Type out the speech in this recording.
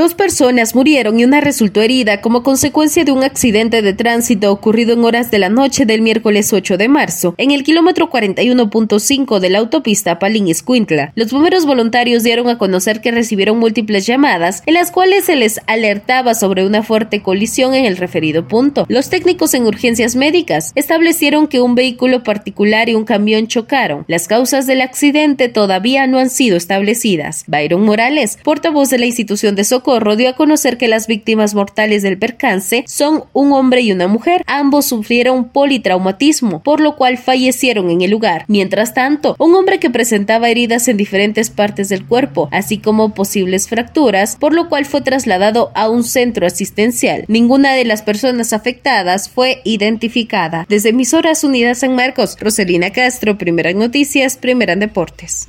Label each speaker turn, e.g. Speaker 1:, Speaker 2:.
Speaker 1: Dos personas murieron y una resultó herida como consecuencia de un accidente de tránsito ocurrido en horas de la noche del miércoles 8 de marzo, en el kilómetro 41.5 de la autopista Palín-Escuintla. Los bomberos voluntarios dieron a conocer que recibieron múltiples llamadas en las cuales se les alertaba sobre una fuerte colisión en el referido punto. Los técnicos en urgencias médicas establecieron que un vehículo particular y un camión chocaron. Las causas del accidente todavía no han sido establecidas. Byron Morales, portavoz de la institución de socorro, dio a conocer que las víctimas mortales del percance son un hombre y una mujer. Ambos sufrieron politraumatismo, por lo cual fallecieron en el lugar. Mientras tanto, un hombre que presentaba heridas en diferentes partes del cuerpo, así como posibles fracturas, por lo cual fue trasladado a un centro asistencial. Ninguna de las personas afectadas fue identificada. Desde Emisoras Unidas San Marcos, Roselina Castro, Primera Noticias, Primera en Deportes.